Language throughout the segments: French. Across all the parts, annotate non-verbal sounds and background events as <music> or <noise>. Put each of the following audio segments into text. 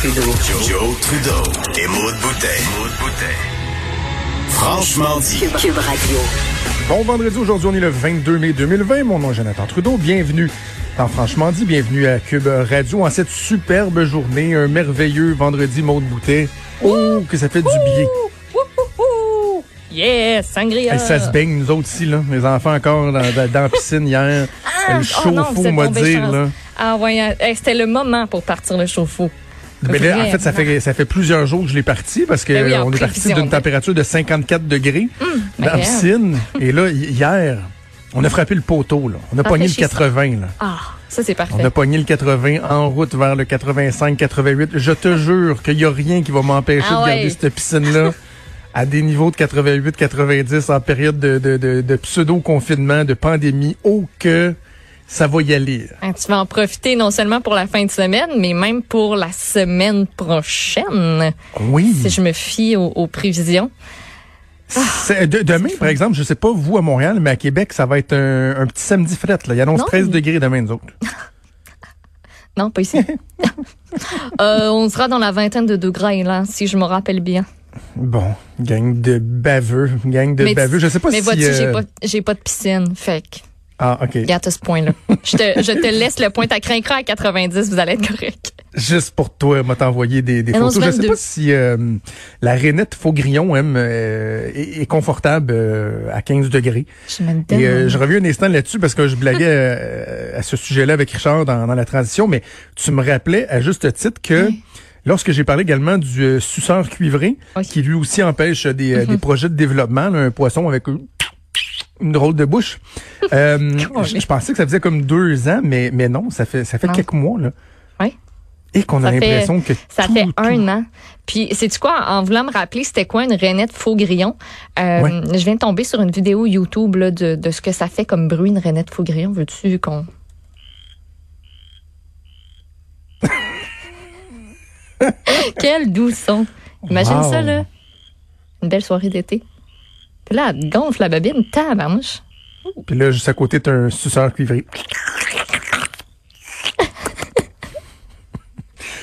Trudeau. Joe, Trudeau. Et Maude Boutet. Franchement dit. Cube Radio. Bon vendredi, aujourd'hui on est le 22 mai 2020. Mon nom est Jonathan Trudeau. Bienvenue dans Franchement dit. Bienvenue à Cube Radio en cette superbe journée. Un merveilleux vendredi, Maude Boutet. Oh, que ça fait du bien. Yes, sangria. Hey, ça se baigne, nous autres ici, là. Les enfants encore dans, dans- la piscine hier. Ah, le oh chauffe-eau, tombés dire, chance. là. Ah ouais. Hey, c'était le moment pour partir le chauffe-eau. Mais là, en fait, ça fait, ça fait plusieurs jours que je l'ai parti parce que Ben oui, on est parti d'une température de 54 degrés dans la piscine. Et là, hi- hier, on a frappé le poteau, là. On a pogné le Rafraîchissant. 80, là. Ah, ça c'est parfait. On a pogné le 80 en route vers le 85-88. Je te jure qu'il n'y a rien qui va m'empêcher Ah de garder ouais. cette piscine-là <laughs> à des niveaux de 88-90 en période de, de, de, de pseudo-confinement, de pandémie. Oh que ça va y aller. Hein, Tu vas en profiter non seulement pour la fin de semaine, mais même pour la semaine prochaine, Oui. si je me fie aux, aux prévisions. C'est- de- demain, par exemple, je sais pas vous à Montréal, mais à Québec, ça va être un, un petit samedi fret. Là. Il annonce Non. 13 degrés demain, nous autres. <laughs> Non, pas ici. <laughs> Euh, on sera dans la vingtaine de degrés, là, si je me rappelle bien. Bon, gang de baveux, gang de mais baveux. Je sais pas mais si... vois-tu, j'ai euh, pas, j'ai pas de piscine. Fait que, Ah, OK. regarde à ce point-là. je, te, je te laisse le point à craindre à 90, vous allez être correct. Juste pour toi, m'a t'envoyé des, des photos. Je sais 22. pas si euh, la rainette Faugrillon hein, euh, est, est confortable euh, à 15 degrés. Je Et euh, je reviens un instant là-dessus parce que je blaguais euh, à ce sujet-là avec Richard dans, dans la transition, mais tu me rappelais à juste titre que lorsque j'ai parlé également du euh, suceur cuivré, Oui. qui lui aussi empêche des, des projets de développement, là, un poisson avec une, drôle de bouche. <laughs> Euh, je, je pensais que ça faisait comme deux ans, mais, mais non, ça fait, ça fait quelques mois. Là. Oui. Et qu'on a l'impression que Ça tout, fait tout- un an. Puis, c'est quoi, en voulant me rappeler, c'était quoi une rainette faux grillon? Euh, Ouais. Je viens de tomber sur une vidéo YouTube là, de, de ce que ça fait comme bruit, une rainette faux grillon. Veux-tu qu'on... <laughs> Quel doux son. Imagine Wow. ça, là. Une belle soirée d'été. Là, elle gonfle la babine, tabarnouche. Puis là, juste à côté, t'as un suceur cuivré.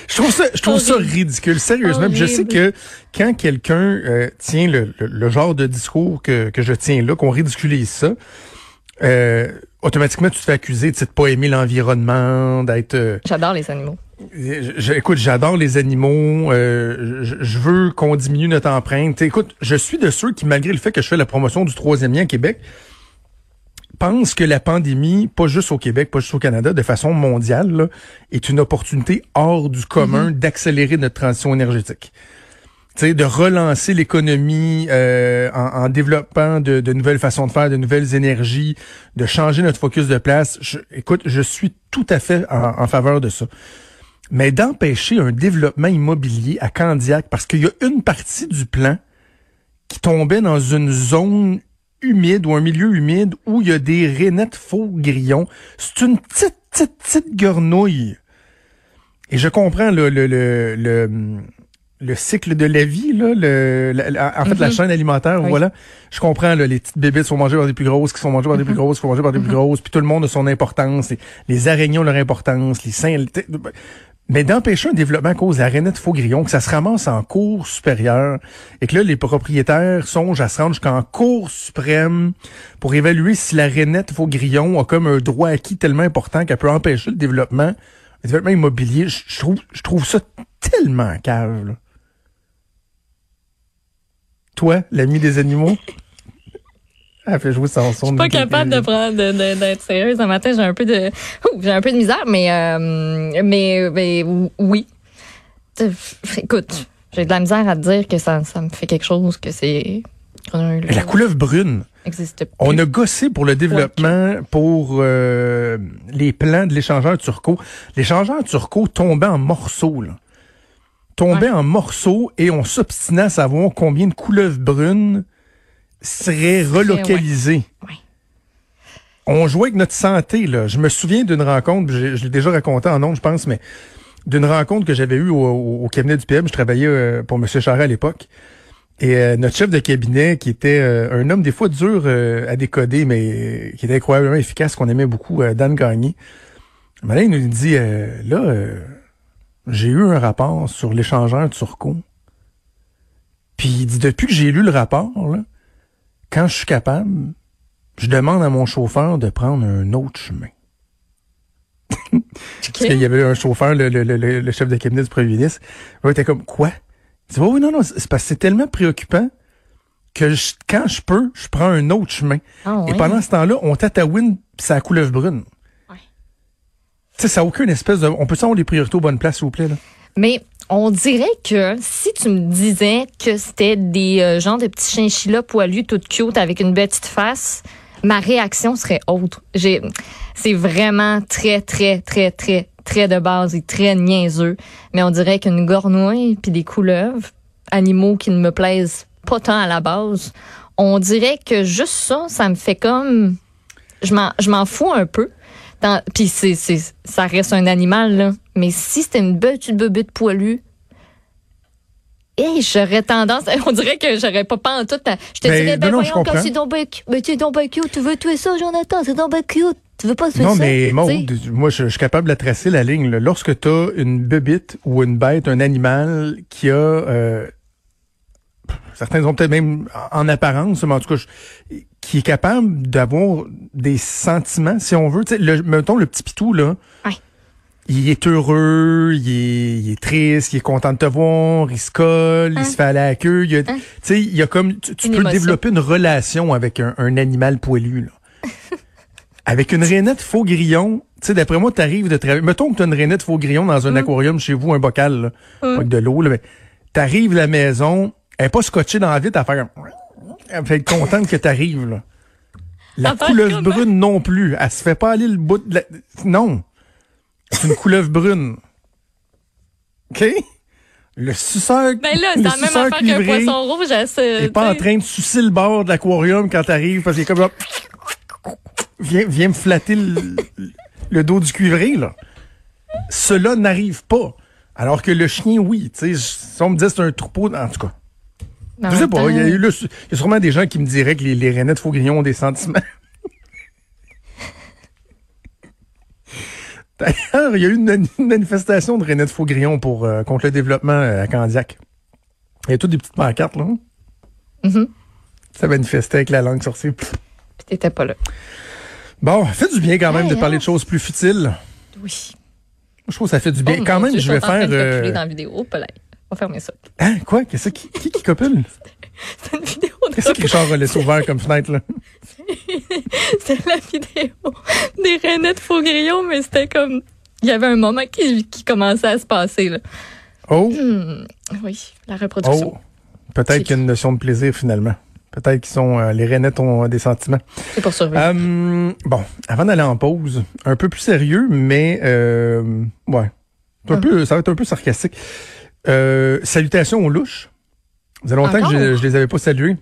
Je trouve ça, je trouve ça ridicule, sérieusement. Je sais que quand quelqu'un euh, tient le, le- le genre de discours que, que je tiens là, qu'on ridiculise ça, euh, automatiquement tu te fais accuser de ne pas aimer l'environnement, d'être. euh, J'adore les animaux. Je- écoute, j'adore les animaux. euh, je, je veux qu'on diminue notre empreinte. Écoute, je suis de ceux qui, malgré le fait que je fais la promotion du troisième lien à Québec, pensent que la pandémie, pas juste au Québec, pas juste au Canada, de façon mondiale, là, est une opportunité hors du commun d'accélérer notre transition énergétique. Tu sais, de relancer l'économie euh, en, en développant de, de nouvelles façons de faire, de nouvelles énergies, de changer notre focus de place. Je- écoute, je suis tout à fait en, en faveur de ça mais d'empêcher un développement immobilier à Candiac parce qu'il y a une partie du plan qui tombait dans une zone humide ou un milieu humide où il y a des rainettes faux grillons. C'est une petite, petite, petite gornouille. Et je comprends le, le, le, le, le cycle de la vie, là, le, la- en fait, la Mhm. chaîne alimentaire, Oui. voilà. Je comprends, là, les petites bébés sont mangées par des plus grosses, qui sont mangées par des plus grosses, qui sont mangées par des plus grosses, puis tout le monde a son importance, les, les araignées ont leur importance, les seins... mais d'empêcher un développement à cause de la rainette faux grillon, que ça se ramasse en cour supérieure, et que là, les propriétaires songent à se rendre jusqu'en cour suprême pour évaluer si la rainette faux grillon a comme un droit acquis tellement important qu'elle peut empêcher le développement, le développement immobilier. Je trouve, je trouve ça tellement cave, là. Toi, l'ami des animaux? Elle fait jouer son son. Je suis pas capable de prendre d'être sérieuse. Un matin, j'ai un peu de j'ai un peu de misère, mais euh, mais, mais oui. Écoute, j'ai de la misère à te dire que ça, ça me fait quelque chose, que c'est La couleuvre brune. existe plus. On a gossé pour le développement, pour euh, les plans de l'échangeur Turco. L'échangeur Turco tombait en morceaux, là. Tombait Ouais. en morceaux et on s'obstinait à savoir combien de couleuvres brunes seraient relocalisées. ouais. On jouait avec notre santé, là. Je me souviens d'une rencontre, je, je l'ai déjà raconté en ondes, je pense, mais d'une rencontre que j'avais eue au, cabinet du PM. Je travaillais euh, pour M. Charest à l'époque. Et euh, notre chef de cabinet, qui était euh, un homme des fois dur à décoder, mais qui était incroyablement efficace, qu'on aimait beaucoup, Dan Gagné. Il nous dit, là, j'ai eu un rapport sur l'échangeur Turco. Puis il dit, depuis que j'ai lu le rapport, là, quand je suis capable, je demande à mon chauffeur de prendre un autre chemin. <laughs> Parce qu'il y avait un chauffeur, le, le, le, le chef de cabinet du premier ministre. Il était comme, quoi? Il dit, oh, oui, non, non, c'est parce que c'est tellement préoccupant que je- quand je peux, je prends un autre chemin. Ah Et pendant ce temps-là, on tatouine pis ça couleuvre brune. Ouais. Tu sais, ça n'a aucune espèce de... On peut savoir les priorités aux bonnes places, s'il vous plaît, là? Mais on dirait que si tu me disais que c'était des euh, genres de petits chinchillas poilus, tout cute, avec une petite face, ma réaction serait autre. J'ai, c'est vraiment très, très, très, très, très de base et très niaiseux. Mais on dirait qu'une gornouille puis des couleuvres, animaux qui ne me plaisent pas tant à la base, on dirait que juste ça, ça me fait comme... Je m'en, je m'en fous un peu. Puis c'est, c'est, ça reste un animal, là. Mais si c'était une petite bébête poilue, et j'aurais tendance, <laughs> on dirait que j'aurais pas pas en tout. à- Je te Ben, dirais, ben non, non, voyons, quand c'est ben, cu- ben, tu es ben cute, tu veux tuer ça, Jonathan, c'est donc ben cute. Tu veux pas tuer Non, ça? mais Maud, sais. moi, je, je suis capable de tracer la ligne. là. Lorsque tu as une bébite ou une bête, un animal qui a... euh, certains ont peut-être même en apparence, mais en tout cas, je- qui est capable d'avoir des sentiments, si on veut. Tu sais, le, mettons le petit pitou, là. Ouais. Il est heureux, il est, il est triste, il est content de te voir, il se colle, il Hein? se fait aller à la queue. Il y a, Hein? tu sais, il y a comme, tu, tu peux émotion. développer une relation avec un, un animal poilu, là. <laughs> Avec une rainette faux grillon, tu sais, d'après moi, t'arrives de travailler. Mettons que tu as une rainette faux grillon dans un aquarium chez vous, un bocal, là, avec de l'eau, là, mais t'arrives à la maison, elle est pas scotchée dans la vitre à faire. Elle fait être contente que t'arrives, là. La Elle couleuvre brune non plus. Elle se fait pas aller le bout de la... Non. C'est une couleuvre brune. OK? Le suceur... Ben là, le c'est la même affaire qu'un poisson rouge. à ce- il est pas en tu train de sucer le bord de l'aquarium quand t'arrives parce qu'il est comme là... Viens, viens me flatter le, le dos du cuivré, là. Cela n'arrive pas. Alors que le chien, oui. Tu sais, si on me dit c'est un troupeau, en tout cas. Mais Je sais pas. Il y, a temps, eu le- il y a sûrement des gens qui me diraient que les, les rainettes faux grillons ont des sentiments. <laughs> D'ailleurs, il y a eu une, une manifestation de rainettes faux grillons pour, euh, contre le développement euh, à Candiac. Il y a toutes des petites pancartes, là. Mhm. Ça manifestait avec la langue. Pff. Puis t'étais pas là. Bon, fait du bien quand même de parler hein? de choses plus futiles. Oui. Je trouve que ça fait du bien. Oh, quand même, Dieu, je vais faire... de euh, dans la vidéo. On va fermer ça. Hein, quoi? Qu'est-ce qui, qui, qui copule? <laughs> C'est une vidéo de Qu'est-ce que Richard a laissé ouvert comme fenêtre, là? <laughs> C'était la vidéo des rainettes faux grillons, mais c'était comme. Il y avait un moment qui, qui commençait à se passer. Là. Oh! Hmm, oui, la reproduction. Oh! Peut-être qu'il y a une notion de plaisir, finalement. Peut-être qu'ils sont... euh, les rainettes ont euh, des sentiments. C'est pour survivre. Euh, bon, avant d'aller en pause, un peu plus sérieux, mais euh, ouais, C'est un Hum. peu, ça va être un peu sarcastique. Euh, salutations aux louches. Ça fait longtemps Encore? que je, je les avais pas salués.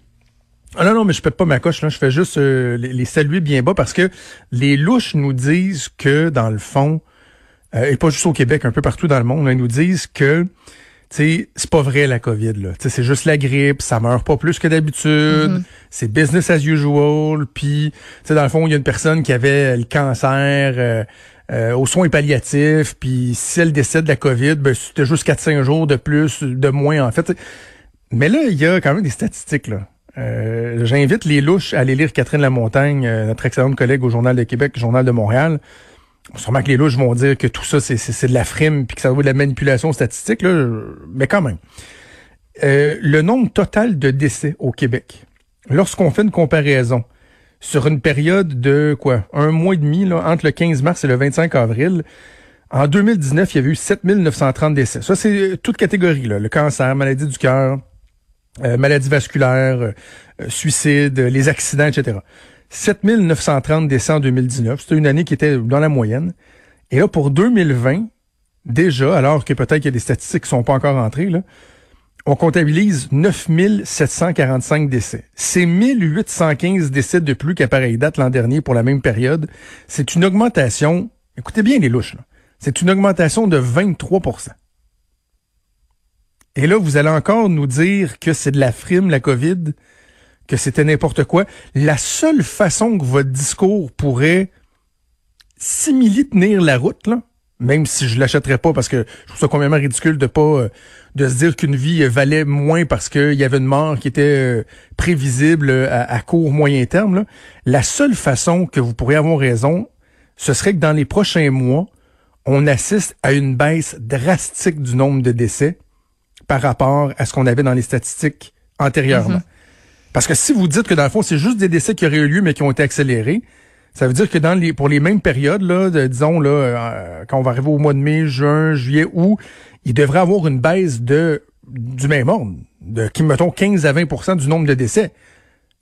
Ah non, non, mais je pète pas ma coche, là. Je fais juste euh, les, les saluer bien bas parce que les louches nous disent que, dans le fond, euh, et pas juste au Québec, un peu partout dans le monde, là, ils nous disent que c'est pas vrai la COVID là. C'est juste la grippe, ça meurt pas plus que d'habitude, c'est business as usual. Puis, tu sais, dans le fond, il y a une personne qui avait le cancer euh, euh, aux soins palliatifs, puis si elle décède de la COVID, ben c'était juste 4-5 jours de plus, de moins en fait. Mais là, il y a quand même des statistiques là. Euh, J'invite les louches à aller lire Catherine Lamontagne, euh, notre excellente collègue au Journal de Québec, Journal de Montréal. Sûrement que les louches vont dire que tout ça, c'est- de la frime puis que ça vaut de la manipulation statistique, là, mais quand même. Euh, le nombre total de décès au Québec, lorsqu'on fait une comparaison sur une période de quoi, un mois et demi, là, entre le 15 mars et le 25 avril, en 2019, il y avait eu 7930 décès. Ça, c'est toute catégorie, là, le cancer, maladie du cœur, euh, maladie vasculaire, euh, euh, suicide, euh, les accidents, etc. 7930 décès en 2019. C'était une année qui était dans la moyenne. Et là, pour 2020, déjà, alors que peut-être qu'il y a des statistiques qui sont pas encore entrées, là, on comptabilise 9745 décès. C'est 1815 décès de plus qu'à pareille date l'an dernier pour la même période. C'est une augmentation, écoutez bien les louches, là. c'est une augmentation de 23% Et là, vous allez encore nous dire que c'est de la frime, la COVID, que c'était n'importe quoi. La seule façon que votre discours pourrait simili tenir la route, là, même si je l'achèterais pas parce que je trouve ça complètement ridicule de pas euh, de se dire qu'une vie valait moins parce qu'il y avait une mort qui était euh, prévisible à, à, court moyen terme. Là. La seule façon que vous pourriez avoir raison, ce serait que dans les prochains mois, on assiste à une baisse drastique du nombre de décès par rapport à ce qu'on avait dans les statistiques antérieurement. Mm-hmm. Parce que si vous dites que dans le fond, c'est juste des décès qui auraient eu lieu mais qui ont été accélérés, ça veut dire que dans les pour les mêmes périodes, là, de, disons là, euh, quand on va arriver au mois de mai, juin, juillet, août, il devrait avoir une baisse de du même ordre, de qui mettons 15 à 20% du nombre de décès.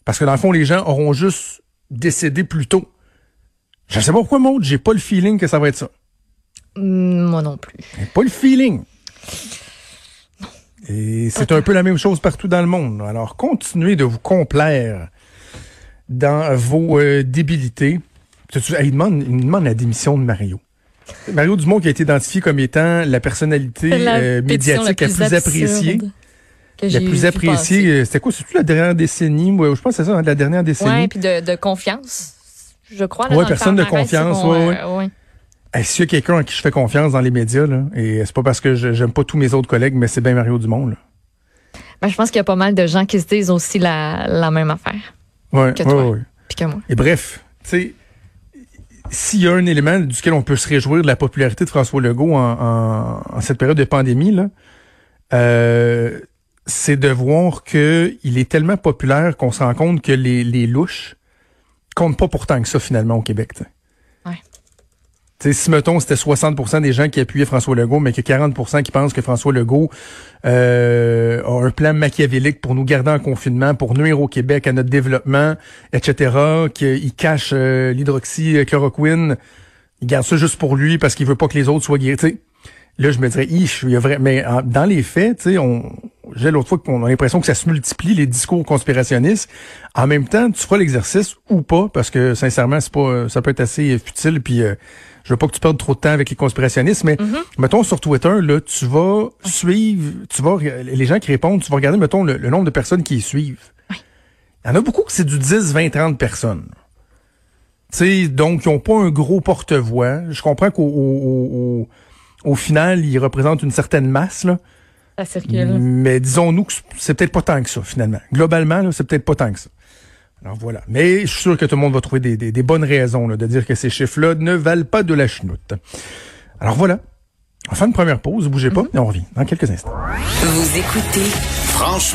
Parce que dans le fond, les gens auront juste décédé plus tôt. Je sais pas pourquoi, Maud, j'ai pas le feeling que ça va être ça. Mm, moi non plus. pas le feeling. Et c'est un peu la même chose partout dans le monde. Alors, continuez de vous complaire dans vos euh, débilités. Il demande, il demande la démission de Mario. Mario Dumont qui a été identifié comme étant la personnalité euh, médiatique la plus, appréciée. La plus appréciée, euh, c'était quoi? C'est-tu la dernière décennie? je pense que c'est ça, hein, la dernière décennie. Oui, puis de, de, confiance, je crois. Oui, personne de confiance, oui. Ouais, S'il y a quelqu'un à qui je fais confiance dans les médias, là, et c'est pas parce que j'aime pas tous mes autres collègues, mais c'est bien Mario Dumont. Là. Ben, je pense qu'il y a pas mal de gens qui se disent aussi la, la même affaire. Ouais, que toi, Puis que moi. Et bref, tu sais, s'il y a un élément duquel on peut se réjouir de la popularité de François Legault en, en, cette période de pandémie, là, euh, c'est de voir qu'il est tellement populaire qu'on se rend compte que les, les louches comptent pas pourtant que ça finalement au Québec. Si, mettons, c'était 60% des gens qui appuyaient François Legault, mais que 40% qui pensent que François Legault euh, a un plan machiavélique pour nous garder en confinement, pour nuire au Québec, à notre développement, etc., qu'il cache euh, l'hydroxychloroquine, il garde ça juste pour lui parce qu'il veut pas que les autres soient guéris. Là, je me dirais, il y a vrai, mais dans les faits, on, j'ai l'autre fois qu'on a l'impression que ça se multiplie les discours conspirationnistes. En même temps, tu feras l'exercice ou pas, parce que sincèrement, c'est pas, ça peut être assez futile. Puis, euh, je veux pas que tu perdes trop de temps avec les conspirationnistes, mais mm-hmm. mettons sur Twitter, là, tu vas suivre, tu vas les gens qui répondent, tu vas regarder, mettons le, nombre de personnes qui y suivent. Il y en a beaucoup que c'est du 10, 20, 30 personnes. sais, donc, ils n'ont pas un gros porte-voix. Je comprends qu'au au final, il représente une certaine masse. Là. Ça circule. Mais disons-nous que c'est peut-être pas tant que ça, finalement. Globalement, c'est peut-être pas tant que ça. Alors voilà. Mais je suis sûr que tout le monde va trouver des, des, des bonnes raisons là, de dire que ces chiffres-là ne valent pas de la chenoute. Alors voilà. On fait une première pause, bougez pas, mm-hmm. et on revient dans quelques instants. Vous écoutez Franchement.